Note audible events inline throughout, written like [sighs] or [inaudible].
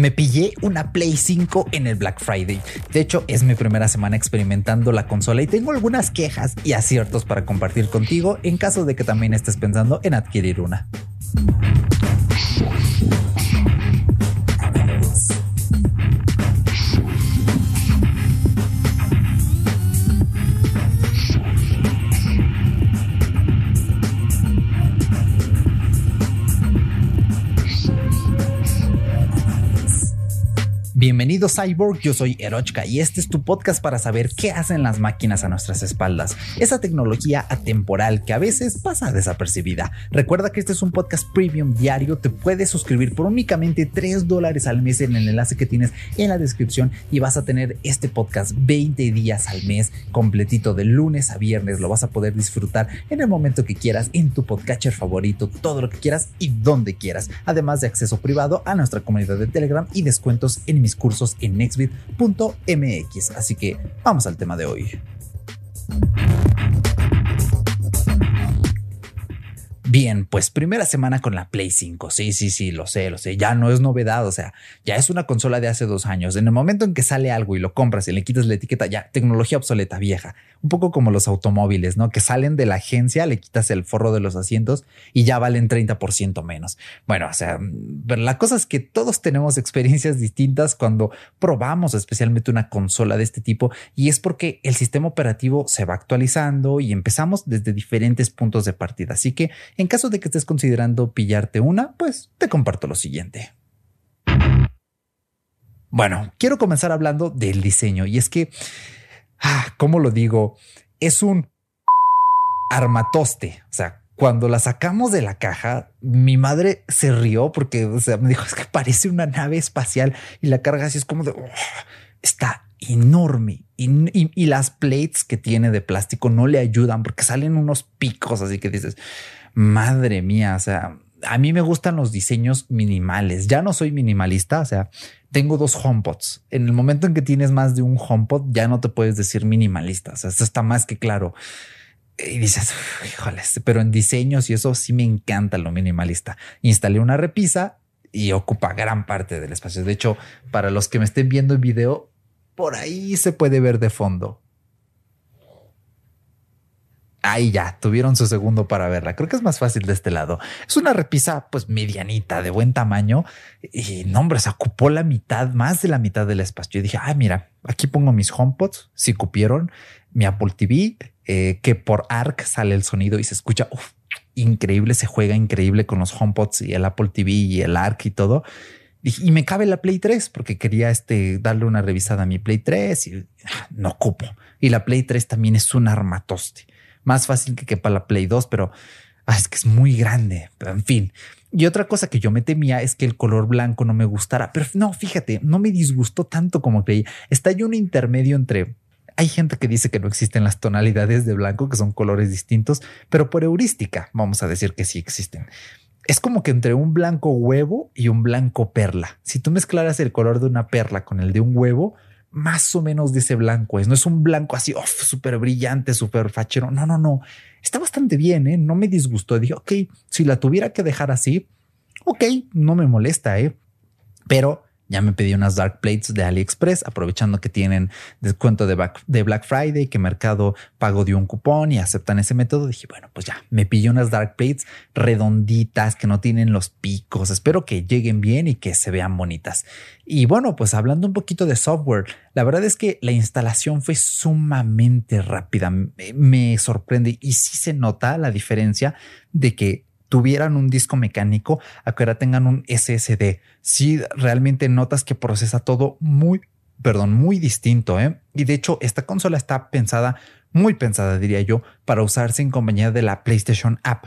Me pillé una Play 5 en el Black Friday. De hecho, es mi primera semana experimentando la consola y tengo algunas quejas y aciertos para compartir contigo en caso de que también estés pensando en adquirir una. Bienvenido Cyborg, yo soy Erochka y este es tu podcast para saber qué hacen las máquinas a nuestras espaldas. Esa tecnología atemporal que a veces pasa desapercibida. Recuerda que este es un podcast premium diario, te puedes suscribir por únicamente 3 dólares al mes en el enlace que tienes en la descripción y vas a tener este podcast 20 días al mes completito de lunes a viernes. Lo vas a poder disfrutar en el momento que quieras, en tu podcatcher favorito, todo lo que quieras y donde quieras. Además de acceso privado a nuestra comunidad de Telegram y descuentos en mi cursos en nextbit.mx. Así que vamos al tema de hoy. Bien, pues primera semana con la Play 5. Sí, sí, sí, lo sé, lo sé. Ya no es novedad. O sea, ya es una consola de hace dos años. En el momento en que sale algo y lo compras y le quitas la etiqueta, ya tecnología obsoleta, vieja. Un poco como los automóviles, ¿no? Que salen de la agencia, le quitas el forro de los asientos y ya valen 30% menos. Bueno, o sea, pero la cosa es que todos tenemos experiencias distintas cuando probamos especialmente una consola de este tipo y es porque el sistema operativo se va actualizando y empezamos desde diferentes puntos de partida. Así que en caso de que estés considerando pillarte una, pues te comparto lo siguiente. Bueno, quiero comenzar hablando del diseño y es que, ah, ¿cómo lo digo? Es un armatoste. O sea, cuando la sacamos de la caja, mi madre se rió porque o sea, me dijo es que parece una nave espacial y la carga así es como de oh, está enorme y, las plates que tiene de plástico no le ayudan porque salen unos picos así que dices madre mía, o sea, a mí me gustan los diseños minimales. Ya no soy minimalista, o sea, tengo dos HomePods. En el momento en que tienes más de un HomePod, ya no te puedes decir minimalista. O sea, esto está más que claro. Y dices, híjoles, pero en diseños y eso sí me encanta lo minimalista. Instalé una repisa y ocupa gran parte del espacio. De hecho, para los que me estén viendo en video, por ahí se puede ver de fondo ahí ya tuvieron su segundo para verla. Creo que es más fácil de este lado. Es una repisa pues medianita, de buen tamaño y no, hombre, se ocupó la mitad, más de la mitad del espacio. Yo dije, ah, mira, aquí pongo mis HomePods, si cupieron, mi Apple TV, eh, que por ARC sale el sonido y se escucha increíble, se juega increíble con los HomePods y el Apple TV y el ARC y todo. Y me cabe la Play 3 porque quería este, darle una revisada a mi Play 3 y ah, no cupo. Y la Play 3 también es un armatoste más fácil que quepa la Play 2, pero ah, es que es muy grande. En fin. Y otra cosa que yo me temía es que el color blanco no me gustara, pero no, fíjate, no me disgustó tanto como creí. Está ahí un intermedio entre hay gente que dice que no existen las tonalidades de blanco, que son colores distintos, pero por heurística vamos a decir que sí existen. Es como que entre un blanco huevo y un blanco perla. Si tú mezclaras el color de una perla con el de un huevo, más o menos de ese blanco es. No es un blanco así, súper brillante, súper fachero. No, no, no. Está bastante bien, ¿eh? No me disgustó. Dije, ok, si la tuviera que dejar así, ok, no me molesta, ¿eh? Pero ya me pedí unas Dark Plates de AliExpress, aprovechando que tienen descuento de Black, de Black Friday, que Mercado pago de un cupón y aceptan ese método. Dije, bueno, pues ya, me pillé unas Dark Plates redonditas que no tienen los picos. Espero que lleguen bien y que se vean bonitas. Y bueno, pues hablando un poquito de software, la verdad es que la instalación fue sumamente rápida. Me sorprende y sí se nota la diferencia de que tuvieran un disco mecánico a que ahora tengan un SSD. Si realmente notas que procesa todo muy, perdón, muy distinto. ¿eh? Y de hecho, esta consola está pensada, muy pensada, diría yo, para usarse en compañía de la PlayStation App.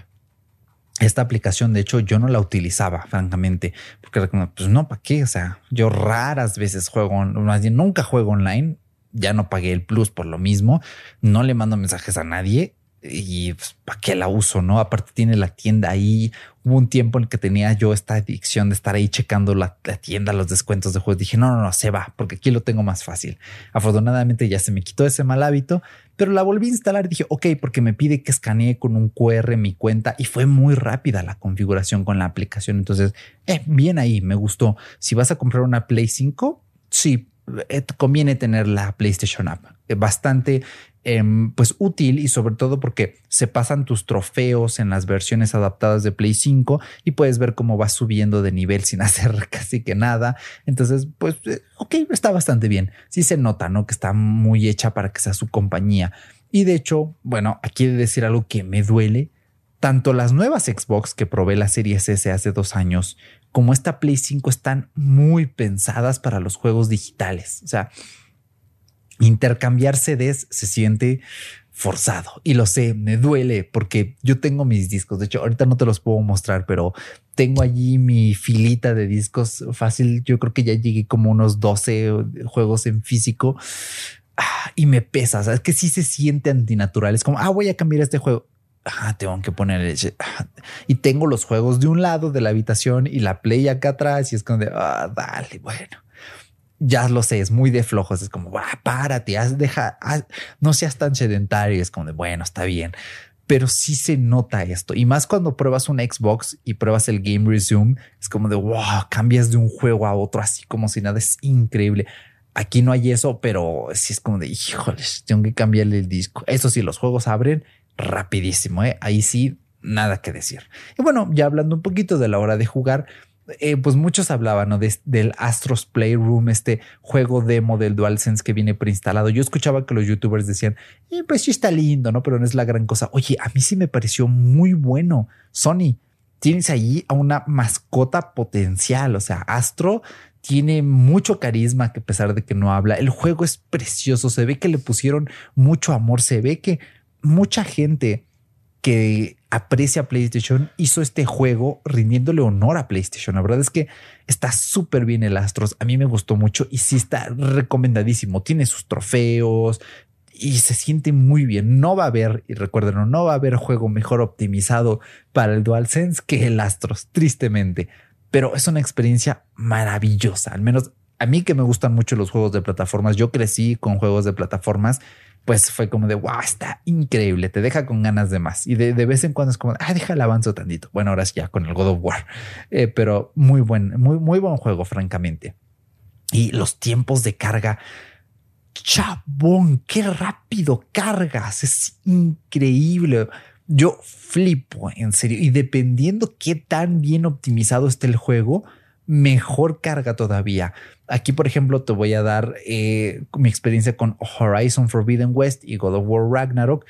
Esta aplicación, de hecho, yo no la utilizaba, francamente, porque pues no, ¿para qué? O sea, yo raras veces juego, más bien nunca juego online, ya no pagué el plus por lo mismo, no le mando mensajes a nadie y pues, ¿para qué la uso? No, aparte tiene la tienda ahí. Hubo un tiempo en que tenía yo esta adicción de estar ahí checando la, tienda, los descuentos de juegos. Dije, no, no, no, se va, porque aquí lo tengo más fácil. Afortunadamente ya se me quitó ese mal hábito, pero la volví a instalar. Dije, ok, porque me pide que escanee con un QR mi cuenta y fue muy rápida la configuración con la aplicación. Entonces, eh, bien ahí, me gustó. Si vas a comprar una Play 5, sí, conviene tener la PlayStation App. Eh, bastante Em, pues útil y sobre todo porque se pasan tus trofeos en las versiones adaptadas de Play 5 y puedes ver cómo vas subiendo de nivel [laughs] sin hacer casi que nada. Entonces, pues, eh, ok, está bastante bien. Sí se nota, ¿no? Que está muy hecha para que sea su compañía. Y de hecho, bueno, aquí de decir algo que me duele. Tanto las nuevas Xbox que probé la serie S hace dos años como esta Play 5 están muy pensadas para los juegos digitales. O sea, intercambiar CDs se siente forzado y lo sé, me duele porque yo tengo mis discos. De hecho, ahorita no te los puedo mostrar, pero tengo allí mi filita de discos fácil. Yo creo que ya llegué como unos 12 juegos en físico ah, y me pesa. ¿sabes? que sí se siente antinatural. Es como, ah, voy a cambiar este juego. Ah, tengo que poner ah, y tengo los juegos de un lado de la habitación y la play acá atrás y es como de ah, dale, bueno ya lo sé, es muy de flojos. Es como, ah, párate, haz, deja, no seas tan sedentario. Es como de, bueno, está bien. Pero sí se nota esto. Y más cuando pruebas un Xbox y pruebas el Game Resume, es como de, wow, cambias de un juego a otro así como si nada. Es increíble. Aquí no hay eso, pero sí es como de, híjoles, tengo que cambiarle el disco. Eso sí, los juegos abren rapidísimo. ¿eh? Ahí sí, nada que decir. Y bueno, ya hablando un poquito de la hora de jugar, eh, pues muchos hablaban ¿no? del Astros Playroom, este juego demo del DualSense que viene preinstalado. Yo escuchaba que los youtubers decían, eh, pues sí está lindo, ¿no? Pero no es la gran cosa. Oye, a mí sí me pareció muy bueno. Sony, tienes allí a una mascota potencial. O sea, Astro tiene mucho carisma que a pesar de que no habla. El juego es precioso. Se ve que le pusieron mucho amor. Se ve que mucha gente que aprecia PlayStation hizo este juego rindiéndole honor a PlayStation. La verdad es que está súper bien el Astros. A mí me gustó mucho y sí está recomendadísimo. Tiene sus trofeos y se siente muy bien. No va a haber, y recuerden, no va a haber juego mejor optimizado para el DualSense que el Astros, tristemente. Pero es una experiencia maravillosa. Al menos a mí que me gustan mucho los juegos de plataformas. Yo crecí con juegos de plataformas pues fue como de wow, está increíble, te deja con ganas de más. Y de, vez en cuando es como, ah, déjale avanzo tantito. Bueno, ahora sí ya con el God of War, eh, pero muy buen, muy, muy buen juego, francamente. Y los tiempos de carga, chabón, qué rápido cargas, es increíble. Yo flipo, en serio. Y dependiendo qué tan bien optimizado esté el juego, mejor carga todavía. Aquí, por ejemplo, te voy a dar eh, mi experiencia con Horizon Forbidden West y God of War Ragnarok.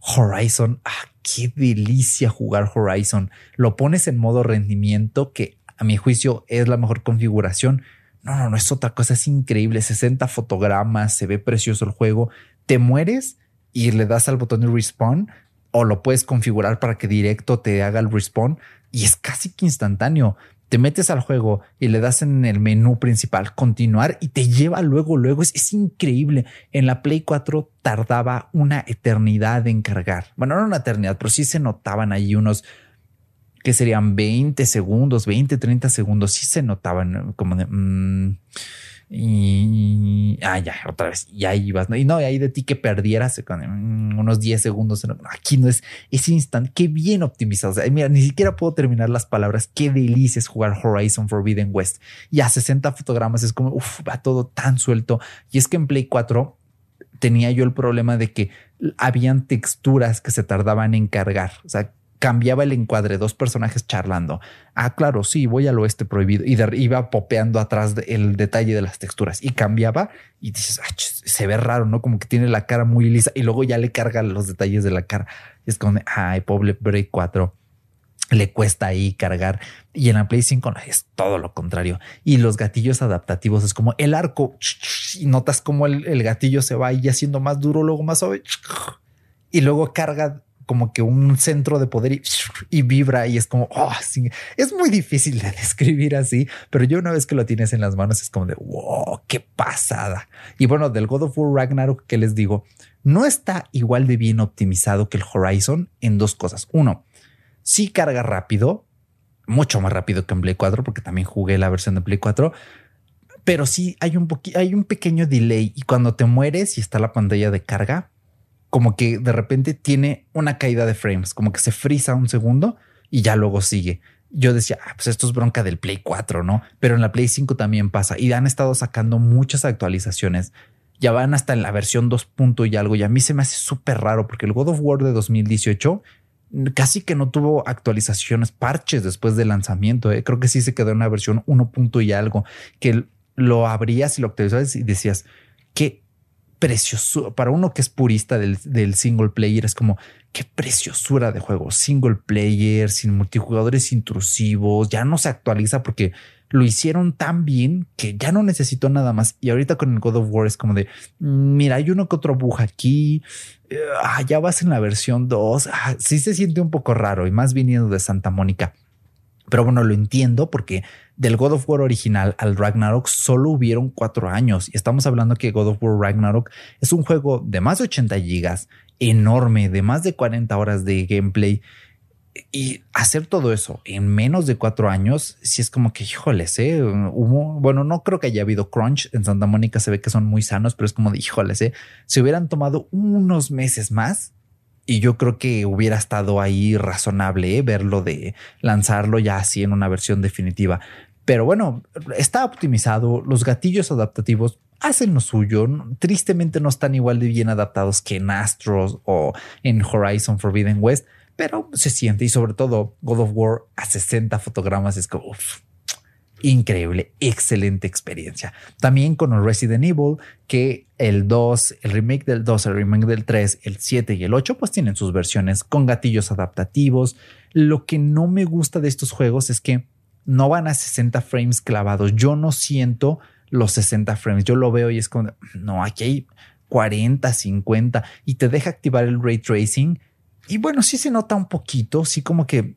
Horizon, ah, qué delicia jugar Horizon. Lo pones en modo rendimiento, que a mi juicio es la mejor configuración. No, no, no es otra cosa, es increíble. 60 fotogramas, se ve precioso el juego. Te mueres y le das al botón de respawn o lo puedes configurar para que directo te haga el respawn y es casi que instantáneo te metes al juego y le das en el menú principal continuar y te lleva luego, luego. Es, increíble. En la Play 4 tardaba una eternidad en cargar. Bueno, no una eternidad, pero sí se notaban ahí unos que serían 20 segundos, 20, 30 segundos. Sí se notaban como de... Mm, y ah, ya, otra vez, y ahí ibas, ¿no? Y no, ahí de ti que perdieras con mm, unos 10 segundos. Aquí no es ese instante, qué bien optimizado. Mira, ni siquiera puedo terminar las palabras. Qué delicia es jugar Horizon Forbidden West. Y a 60 fotogramas es como, uff, va todo tan suelto. Y es que en Play 4 tenía yo el problema de que habían texturas que se tardaban en cargar. O sea, cambiaba el encuadre, dos personajes charlando. Ah, claro, sí, voy al oeste prohibido. Y iba popeando atrás el detalle de las texturas y cambiaba y dices, ah, se ve raro, ¿no? Como que tiene la cara muy lisa y luego ya le carga los detalles de la cara. Y es como, ay, pobre Break 4 le cuesta ahí cargar y en la Play 5 es todo lo contrario. Y los gatillos adaptativos es como el arco y notas como el, el gatillo se va ahí haciendo más duro, luego más suave y luego carga como que un centro de poder y, vibra y es como, oh, es muy difícil de [laughs] describir así, pero yo una vez que lo tienes en las manos es como de, wow, qué pasada. Y bueno, del God of War Ragnarok, ¿qué les digo? No está igual de bien optimizado que el Horizon en dos cosas. Uno, sí carga rápido, mucho más rápido que en Play 4, porque también jugué la versión de Play 4, pero sí hay un hay un pequeño delay y cuando te mueres y está la pantalla de carga, como que de repente tiene una caída de frames, como que se frisa un segundo y ya luego sigue. Yo decía, ah, pues esto es bronca del Play 4, ¿no? Pero en la Play 5 también pasa y han estado sacando muchas actualizaciones. Ya van hasta en la versión 2. y algo y a mí se me hace súper raro porque el God of War de 2018 casi que no tuvo actualizaciones, parches después del lanzamiento. ¿eh? Creo que sí se quedó en una versión 1. y algo que lo abrías y lo actualizabas y decías qué preciosura para uno que es purista del, single player. Es como qué preciosura de juego single player sin multijugadores intrusivos. Ya no se actualiza porque lo hicieron tan bien que ya no necesito nada más. Y ahorita con el God of War es como de mm, mira, hay uno que otro buja aquí. Ah, ya vas en la versión 2. Ah, sí se siente un poco raro y más viniendo de Santa Mónica. Pero bueno, lo entiendo porque del God of War original al Ragnarok solo hubieron cuatro años y estamos hablando que God of War Ragnarok es un juego de más de 80 gigas, enorme, de más de 40 horas de gameplay y hacer todo eso en menos de cuatro años, si es como que, híjoles, ¿eh? hubo, bueno, no creo que haya habido crunch en Santa Mónica, se ve que son muy sanos, pero es como de, híjoles, ¿eh? si hubieran tomado unos meses más, y yo creo que hubiera estado ahí razonable ¿eh? verlo de lanzarlo ya así en una versión definitiva. Pero bueno, está optimizado. Los gatillos adaptativos hacen lo suyo. Tristemente no están igual de bien adaptados que en Astros o en Horizon Forbidden West, pero se siente y sobre todo God of War a 60 fotogramas es como increíble, excelente experiencia. También con Resident Evil, que el 2, el remake del 2, el remake del 3, el 7 y el 8, pues tienen sus versiones con gatillos adaptativos. Lo que no me gusta de estos juegos es que no van a 60 frames clavados. Yo no siento los 60 frames. Yo lo veo y es como, no, aquí hay 40, 50 y te deja activar el ray tracing. Y bueno, sí se nota un poquito, sí como que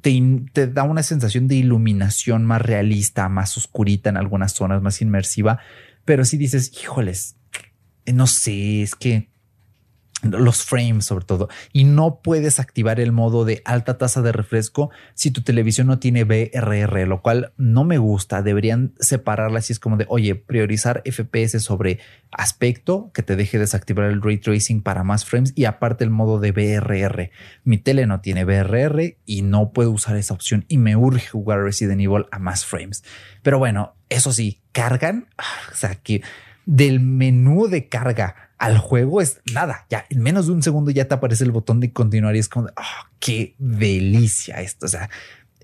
te, da una sensación de iluminación más realista, más oscurita en algunas zonas, más inmersiva. Pero si dices, híjoles, no sé, es que los frames sobre todo, y no puedes activar el modo de alta tasa de refresco si tu televisión no tiene BRR, lo cual no me gusta. Deberían separarla si es como de, oye, priorizar FPS sobre aspecto, que te deje desactivar el ray tracing para más frames y aparte el modo de BRR. Mi tele no tiene BRR y no puedo usar esa opción y me urge jugar Resident Evil a más frames. Pero bueno, eso sí, cargan, ah, o sea que del menú de carga al juego es nada, ya en menos de un segundo ya te aparece el botón de continuar y es como, oh, qué delicia esto, o sea,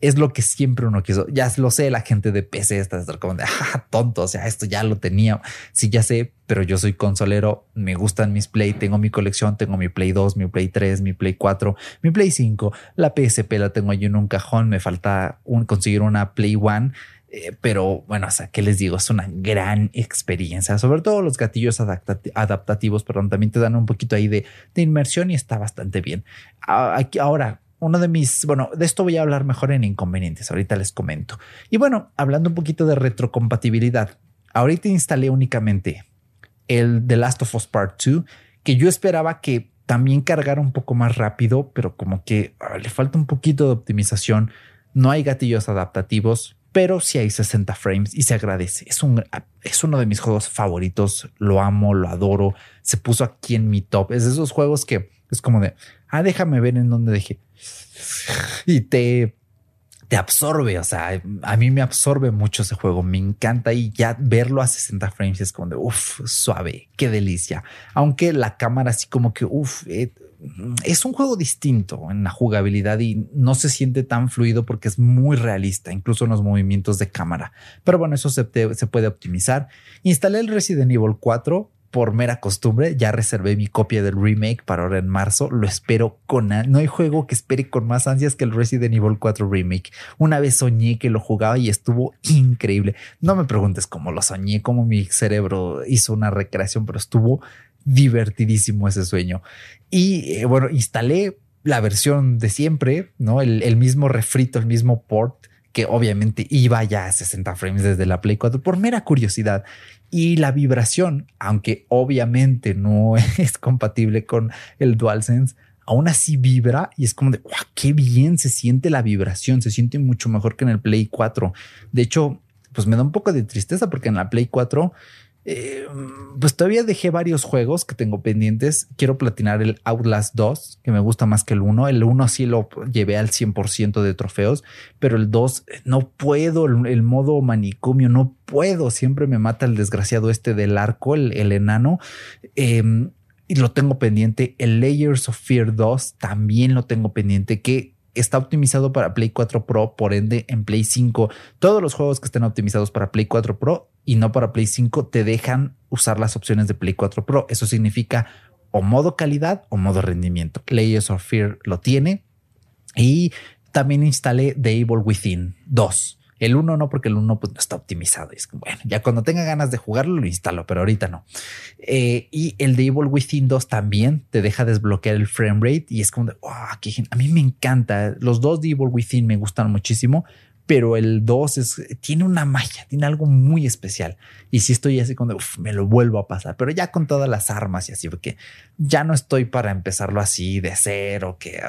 es lo que siempre uno quiso. Ya lo sé, la gente de PC está como de [laughs] ah, tonto. O sea, esto ya lo tenía. Sí, ya sé, pero yo soy consolero. Me gustan mis Play. Tengo mi colección. Tengo mi Play 2, mi Play 3, mi Play 4, mi Play 5. La PSP la tengo ahí en un cajón. Me falta un, conseguir una Play One. Eh, pero bueno, o sea, ¿qué les digo? Es una gran experiencia, sobre todo los gatillos adaptativos, perdón, también te dan un poquito ahí de, inmersión y está bastante bien. Aquí, ahora, uno de mis, bueno, de esto voy a hablar mejor en inconvenientes, ahorita les comento. Y bueno, hablando un poquito de retrocompatibilidad, ahorita instalé únicamente el The Last of Us Part 2, que yo esperaba que también cargara un poco más rápido, pero como que ah, le falta un poquito de optimización. No hay gatillos adaptativos, pero si hay 60 frames y se agradece. Es, un, es uno de mis juegos favoritos. Lo amo, lo adoro. Se puso aquí en mi top. Es de esos juegos que es como de, ah, déjame ver en dónde dejé. Y te, te absorbe. O sea, a mí me absorbe mucho ese juego. Me encanta y ya verlo a 60 frames es como de, uff, suave, qué delicia. Aunque la cámara así como que, uff, eh, es un juego distinto en la jugabilidad y no se siente tan fluido porque es muy realista, incluso en los movimientos de cámara. Pero bueno, eso se, puede optimizar. Instalé el Resident Evil 4 por mera costumbre, ya reservé mi copia del remake para ahora en marzo. Lo espero con. No hay juego que espere con más ansias que el Resident Evil 4 remake. Una vez soñé que lo jugaba y estuvo increíble. No me preguntes cómo lo soñé, cómo mi cerebro hizo una recreación, pero estuvo divertidísimo ese sueño. Y eh, bueno, instalé la versión de siempre, ¿no? El, el mismo refrito, el mismo port que obviamente iba ya a 60 frames desde la Play 4 por mera curiosidad. Y la vibración, aunque obviamente no [laughs] es compatible con el DualSense, aún así vibra y es como de, wow, qué bien se siente la vibración, se siente mucho mejor que en el Play 4. De hecho, pues me da un poco de tristeza porque en la Play 4 eh, pues todavía dejé varios juegos que tengo pendientes. Quiero platinar el Outlast 2, que me gusta más que el 1. El 1 sí lo llevé al 100% de trofeos, pero el 2 no puedo, el, modo manicomio no puedo. Siempre me mata el desgraciado este del arco, el, enano. Em, y lo tengo pendiente. El Layers of Fear 2 también lo tengo pendiente, que está optimizado para Play 4 Pro, por ende en Play 5. Todos los juegos que estén optimizados para Play 4 Pro y no para Play 5 te dejan usar las opciones de Play 4 Pro. Eso significa o modo calidad o modo rendimiento. Layers of Fear lo tiene y también instalé The Evil Within 2. El 1 no, porque el 1 pues, no está optimizado. es como, bueno, ya cuando tenga ganas de jugarlo lo instalo, pero ahorita no. Eh, y el de Evil Within 2 también te deja desbloquear el frame rate y es como de, wow, a mí me encanta. Los dos de Evil Within me gustan muchísimo, pero el 2 es, tiene una magia, tiene algo muy especial. Y si estoy así cuando me lo vuelvo a pasar, pero ya con todas las armas y así, porque ya no estoy para empezarlo así de cero, que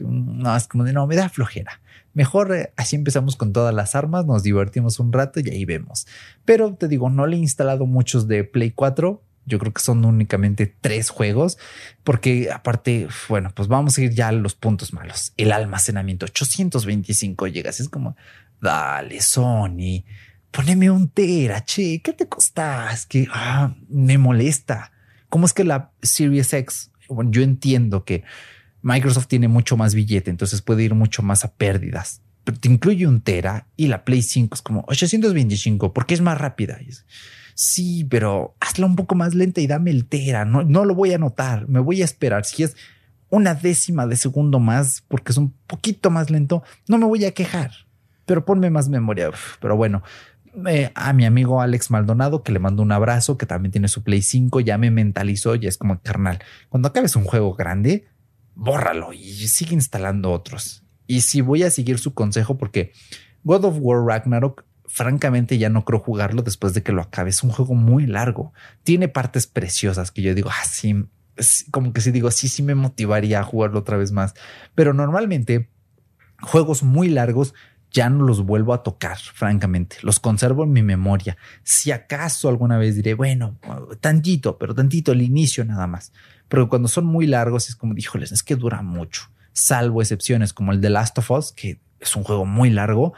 no es como de no, me da flojera. Mejor eh, así empezamos con todas las armas, nos divertimos un rato y ahí vemos. Pero te digo, no le he instalado muchos de Play 4. Yo creo que son únicamente tres juegos, porque aparte, bueno, pues vamos a ir ya a los puntos malos. El almacenamiento, 825 gigas. Es como, dale, Sony, poneme un tera, che, ¿qué te costas? Que ah, me molesta. ¿Cómo es que la Series X? Bueno, yo entiendo que Microsoft tiene mucho más billete, entonces puede ir mucho más a pérdidas. Pero te incluye un Tera y la Play 5 es como 825 porque es más rápida. sí, pero hazla un poco más lenta y dame el Tera. No, no lo voy a notar. Me voy a esperar. Si es una décima de segundo más porque es un poquito más lento, no me voy a quejar. Pero ponme más memoria. pero bueno, eh, a mi amigo Alex Maldonado, que le mando un abrazo, que también tiene su Play 5, ya me mentalizó, ya es como carnal. Cuando acabes un juego grande, bórralo y sigue instalando otros. Y si voy a seguir su consejo, porque God of War Ragnarok, francamente ya no creo jugarlo después de que lo acabe. Es un juego muy largo. Tiene partes preciosas que yo digo, ah, como que si digo, sí, sí me motivaría a jugarlo otra vez más. Pero normalmente juegos muy largos ya no los vuelvo a tocar, francamente. Los conservo en mi memoria. Si acaso alguna vez diré, bueno, tantito, pero tantito el inicio nada más. Pero cuando son muy largos es como, híjoles, es que dura mucho. Salvo excepciones como el de Last of Us, que es un juego muy largo,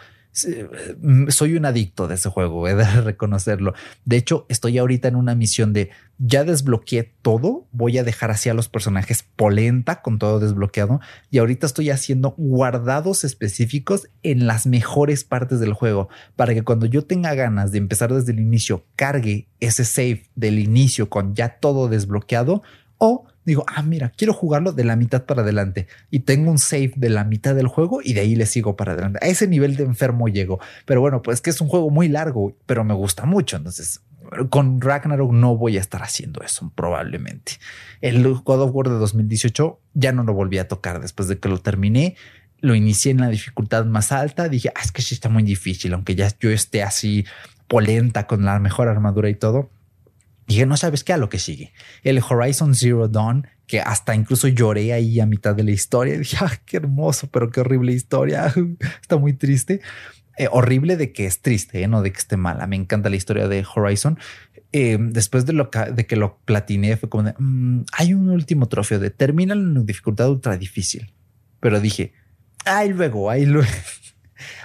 Mm, soy un adicto de ese juego, he de [laughs] reconocerlo. De hecho, estoy ahorita en una misión de ya desbloqueé todo, voy a dejar así a los personajes polenta con todo desbloqueado y ahorita estoy haciendo guardados específicos en las mejores partes del juego para que cuando yo tenga ganas de empezar desde el inicio, cargue ese save del inicio con ya todo desbloqueado o digo, ah, mira, quiero jugarlo de la mitad para adelante y tengo un save de la mitad del juego y de ahí le sigo para adelante. A ese nivel de enfermo llego. Pero bueno, pues que es un juego muy largo, pero me gusta mucho. Entonces, con Ragnarok no voy a estar haciendo eso probablemente. El God of War de 2018 ya no lo volví a tocar después de que lo terminé. Lo inicié en la dificultad más alta. Dije, ah, es que sí está muy difícil, aunque ya yo esté así polenta con la mejor armadura y todo Dije, no sabes qué a lo que sigue. El Horizon Zero Dawn, que hasta incluso lloré ahí a mitad de la historia. [laughs] Dije, ah, qué hermoso, pero qué horrible historia. [laughs] Está muy triste. Eh, horrible de que es triste, ¿eh? no de que esté mala. Me encanta la historia de Horizon. Eh, después de, lo de que lo platiné, fue como de, mm, hay un último trofeo de termina en dificultad ultra difícil. Pero dije, ay, luego, ay, luego. [laughs]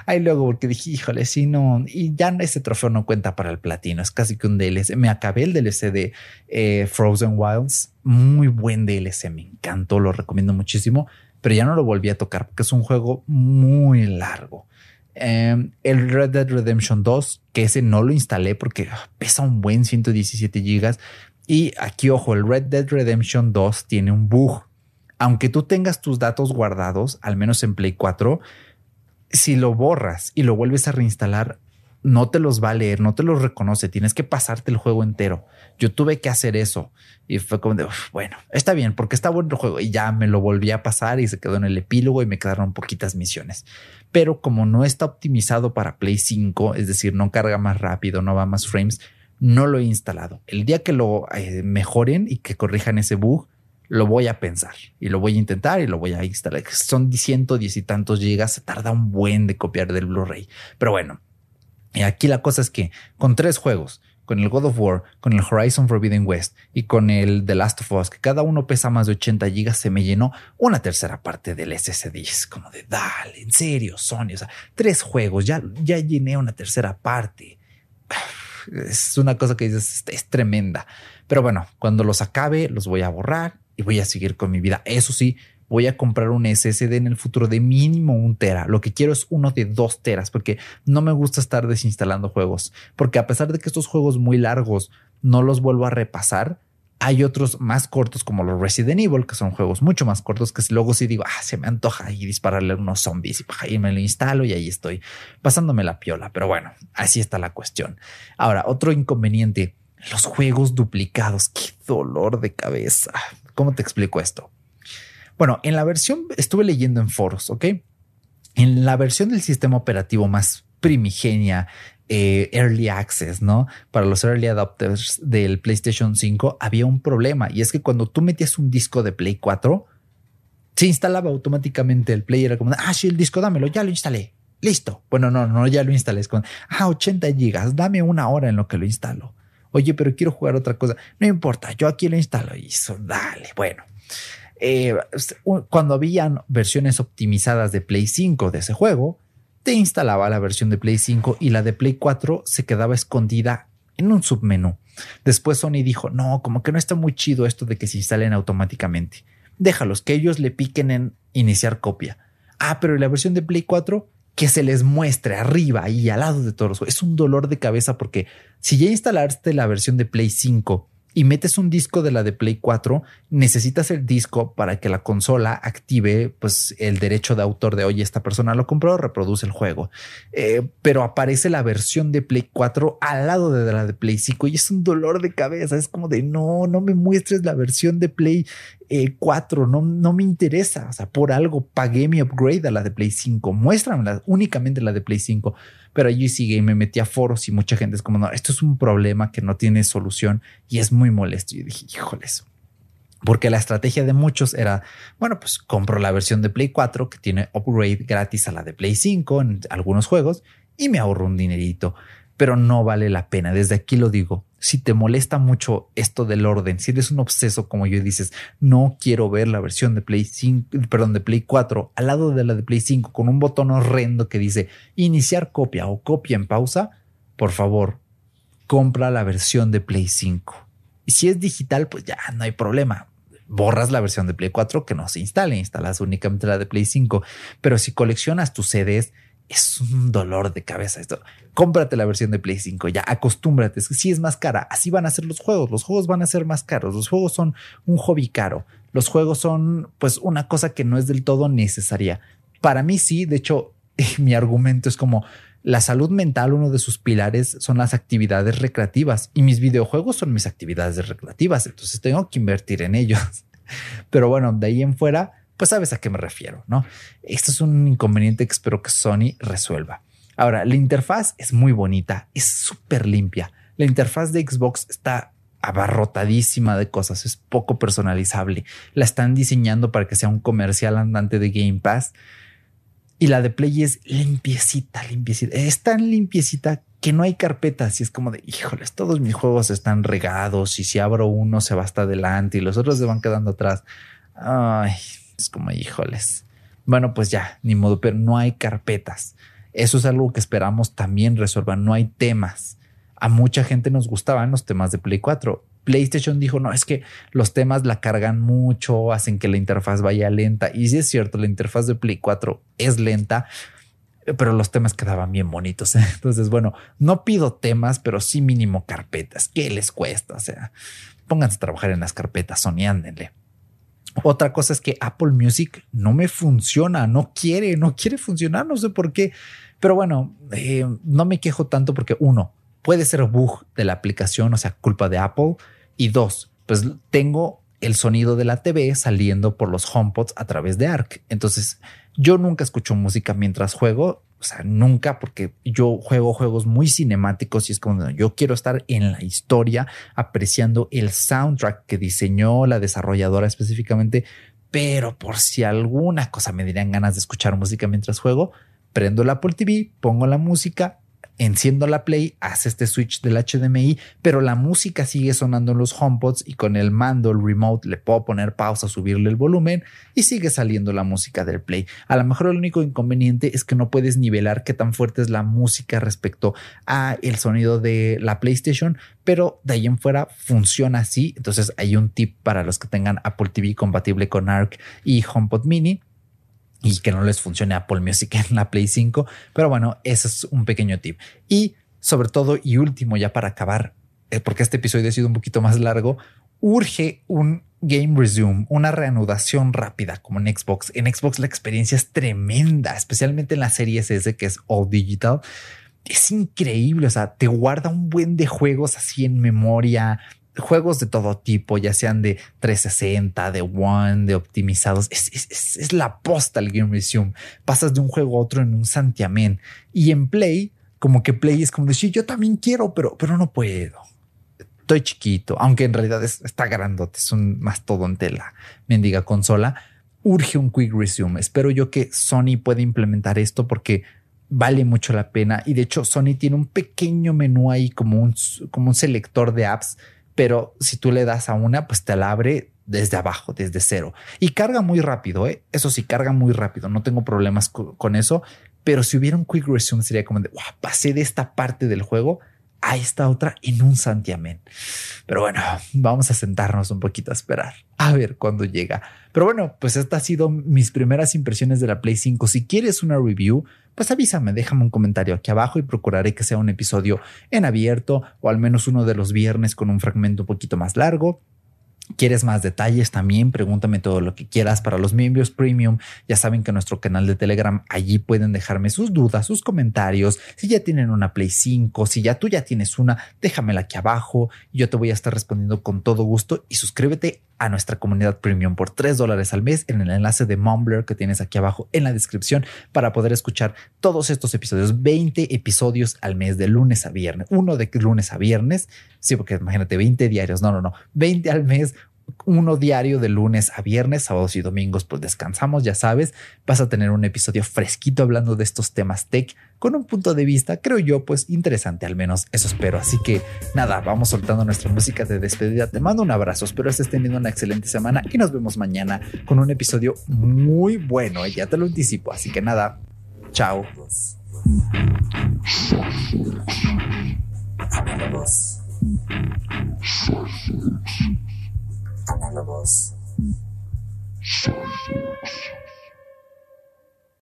Ahí luego, porque dije, híjole, si no, y ya ese trofeo no cuenta para el platino, es casi que un DLC. Me acabé el DLC de eh, Frozen Wilds, muy buen DLC, me encantó, lo recomiendo muchísimo, pero ya no lo volví a tocar porque es un juego muy largo. Em, el Red Dead Redemption 2, que ese no lo instalé porque pesa un buen 117 gigas. Y aquí, ojo, el Red Dead Redemption 2 tiene un bug. Aunque tú tengas tus datos guardados, al menos en Play 4, si lo borras y lo vuelves a reinstalar, no te los va a leer, no te los reconoce, tienes que pasarte el juego entero. Yo tuve que hacer eso y fue como de, bueno, está bien porque está bueno el juego y ya me lo volví a pasar y se quedó en el epílogo y me quedaron poquitas misiones. Pero como no está optimizado para Play 5, es decir, no carga más rápido, no va más frames, no lo he instalado. El día que lo eh, mejoren y que corrijan ese bug, lo voy a pensar y lo voy a intentar y lo voy a instalar. Son ciento diez y tantos gigas, se tarda un buen de copiar del Blu-ray. Pero bueno, y aquí la cosa es que con tres juegos, con el God of War, con el Horizon Forbidden West y con el The Last of Us, que cada uno pesa más de 80 gigas, se me llenó una tercera parte del SSD. Es como de, dale, en serio, Sony, o sea, tres juegos, ya, ya llené una tercera parte. [sighs] Es una cosa que dices, es tremenda. Pero bueno, cuando los acabe, los voy a borrar y voy a seguir con mi vida. Eso sí, voy a comprar un SSD en el futuro de mínimo un tera. Lo que quiero es uno de dos teras porque no me gusta estar desinstalando juegos. Porque a pesar de que estos juegos muy largos no los vuelvo a repasar, hay otros más cortos como los Resident Evil, que son juegos mucho más cortos que luego sí digo, ah, se me antoja y dispararle a unos zombies y ahí me lo instalo y ahí estoy pasándome la piola. Pero bueno, así está la cuestión. Ahora, otro inconveniente, los juegos duplicados. Qué dolor de cabeza. ¿Cómo te explico esto? Bueno, en la versión, estuve leyendo en foros, ¿ok? En la versión del sistema operativo más primigenia, eh, early access, ¿no? Para los early adopters del PlayStation 5 había un problema y es que cuando tú metías un disco de Play 4, se instalaba automáticamente el player era como, ah, sí, el disco, dámelo, ya lo instalé. Listo. Bueno, no, no, ya lo instalé. Es con, ah, 80 gigas, dame una hora en lo que lo instalo. Oye, pero quiero jugar otra cosa. No importa, yo aquí lo instalo y eso, dale. Bueno, eh, cuando habían versiones optimizadas de Play 5 de ese juego, te instalaba la versión de Play 5 y la de Play 4 se quedaba escondida en un submenú. Después Sony dijo, no, como que no está muy chido esto de que se instalen automáticamente. Déjalos, que ellos le piquen en iniciar copia. Ah, pero la versión de Play 4 que se les muestre arriba y al lado de todos. Es un dolor de cabeza porque si ya instalaste la versión de Play 5 y metes un disco de la de Play 4, necesitas el disco para que la consola active pues el derecho de autor de oye, esta persona lo compró, reproduce el juego. Eh, pero aparece la versión de Play 4 al lado de la de Play 5 y es un dolor de cabeza. Es como de no, no me muestres la versión de Play 4, eh, no, no me interesa. O sea, por algo pagué mi upgrade a la de Play 5. Muéstramela únicamente la de Play 5 pero allí sigue y me metí a foros y mucha gente es como, no, esto es un problema que no tiene solución y es muy molesto. Y dije, híjoles. Porque la estrategia de muchos era, bueno, pues compro la versión de Play 4 que tiene upgrade gratis a la de Play 5 en algunos juegos y me ahorro un dinerito pero no vale la pena. Desde aquí lo digo. Si te molesta mucho esto del orden, si eres un obseso como yo dices, no quiero ver la versión de Play 5, perdón, de Play 4 al lado de la de Play 5 con un botón horrendo que dice iniciar copia o copia en pausa, por favor, compra la versión de Play 5. Y si es digital, pues ya no hay problema. Borras la versión de Play 4 que no se instale, instalas únicamente la de Play 5. Pero si coleccionas tus CDs, es un dolor de cabeza esto. Cómprate la versión de Play 5, ya acostúmbrate. Si sí es más cara, así van a ser los juegos. Los juegos van a ser más caros. Los juegos son un hobby caro. Los juegos son, pues, una cosa que no es del todo necesaria. Para mí sí, de hecho, [laughs] mi argumento es como la salud mental, uno de sus pilares son las actividades recreativas y mis videojuegos son mis actividades recreativas. Entonces tengo que invertir en ellos. [laughs] Pero bueno, de ahí en fuera, pues sabes a qué me refiero, ¿no? Esto es un inconveniente que espero que Sony resuelva. Ahora, la interfaz es muy bonita, es súper limpia. La interfaz de Xbox está abarrotadísima de cosas, es poco personalizable. La están diseñando para que sea un comercial andante de Game Pass. Y la de Play es limpiecita, limpiecita. Es tan limpiecita que no hay carpetas y es como de, híjoles, todos mis juegos están regados y si abro uno se va hasta adelante y los otros se van quedando atrás. Ay, es como, híjoles. Bueno, pues ya, ni modo, pero no hay carpetas. Eso es algo que esperamos también resolver. No hay temas. A mucha gente nos gustaban los temas de Play 4. PlayStation dijo, no, es que los temas la cargan mucho, hacen que la interfaz vaya lenta. Y sí es cierto, la interfaz de Play 4 es lenta, pero los temas quedaban bien bonitos. [laughs] Entonces, bueno, no pido temas, pero sí mínimo carpetas. ¿Qué les cuesta? O sea, pónganse a trabajar en las carpetas, Sony, Otra cosa es que Apple Music no me funciona, no quiere, no quiere funcionar, no sé por qué. Pero bueno, eh, no me quejo tanto porque uno, puede ser bug de la aplicación, o sea, culpa de Apple. Y dos, pues tengo el sonido de la TV saliendo por los HomePods a través de ARC. Entonces, yo nunca escucho música mientras juego, o sea, nunca porque yo juego juegos muy cinemáticos y es como yo quiero estar en la historia apreciando el soundtrack que diseñó la desarrolladora específicamente, pero por si alguna cosa me dirían ganas de escuchar música mientras juego, prendo la Apple TV, pongo la música, enciendo la Play, hace este switch del HDMI, pero la música sigue sonando en los HomePods y con el mando, el remote, le puedo poner pausa, subirle el volumen y sigue saliendo la música del Play. A lo mejor el único inconveniente es que no puedes nivelar qué tan fuerte es la música respecto a el sonido de la PlayStation, pero de ahí en fuera funciona así. Entonces hay un tip para los que tengan Apple TV compatible con ARC y HomePod Mini y que no les funcione Apple Music [laughs] en la Play 5. Pero bueno, ese es un pequeño tip. Y sobre todo y último, ya para acabar, eh, porque este episodio ha sido un poquito más largo, urge un Game Resume, una reanudación rápida como en Xbox. En Xbox la experiencia es tremenda, especialmente en la serie S que es All Digital. Es increíble, o sea, te guarda un buen de juegos así en memoria, juegos de todo tipo, ya sean de 360, de One, de optimizados. Es, es, es, la posta el Game Resume. Pasas de un juego a otro en un santiamén. Y en Play, como que Play es como decir, yo también quiero, pero, pero no puedo. Estoy chiquito, aunque en realidad está grandote, es un mastodonte la mendiga consola. Urge un Quick Resume. Espero yo que Sony pueda implementar esto porque vale mucho la pena. Y de hecho, Sony tiene un pequeño menú ahí como un, como un selector de apps pero si tú le das a una, pues te la abre desde abajo, desde cero. Y carga muy rápido, ¿eh? Eso sí, carga muy rápido, no tengo problemas con eso, pero si hubiera un quick resume sería como de, wow, pasé de esta parte del juego a esta otra en un santiamén. Pero bueno, vamos a sentarnos un poquito a esperar, a ver cuándo llega. Pero bueno, pues estas han sido mis primeras impresiones de la Play 5. Si quieres una review, pues avísame, déjame un comentario aquí abajo y procuraré que sea un episodio en abierto o al menos uno de los viernes con un fragmento un poquito más largo. ¿Quieres más detalles? También pregúntame todo lo que quieras. Para los miembros premium, ya saben que nuestro canal de Telegram, allí pueden dejarme sus dudas, sus comentarios. Si ya tienen una Play 5, si ya tú ya tienes una, déjamela aquí abajo. Yo te voy a estar respondiendo con todo gusto y suscríbete a nuestra comunidad premium por 3 dólares al mes en el enlace de Mumbler que tienes aquí abajo en la descripción para poder escuchar todos estos episodios, 20 episodios al mes de lunes a viernes, uno de lunes a viernes, sí, porque imagínate 20 diarios, no, no, no, 20 al mes, uno diario de lunes a viernes, sábados y domingos, pues descansamos, ya sabes, vas a tener un episodio fresquito hablando de estos temas tech con un punto de vista, creo yo, pues interesante, al menos eso espero. Así que nada, vamos soltando nuestra música de despedida. Te mando un abrazo, espero estés teniendo una excelente semana y nos vemos mañana con un episodio muy bueno, ¿eh? ya te lo anticipo. Así que nada, chao. analogous. Silence.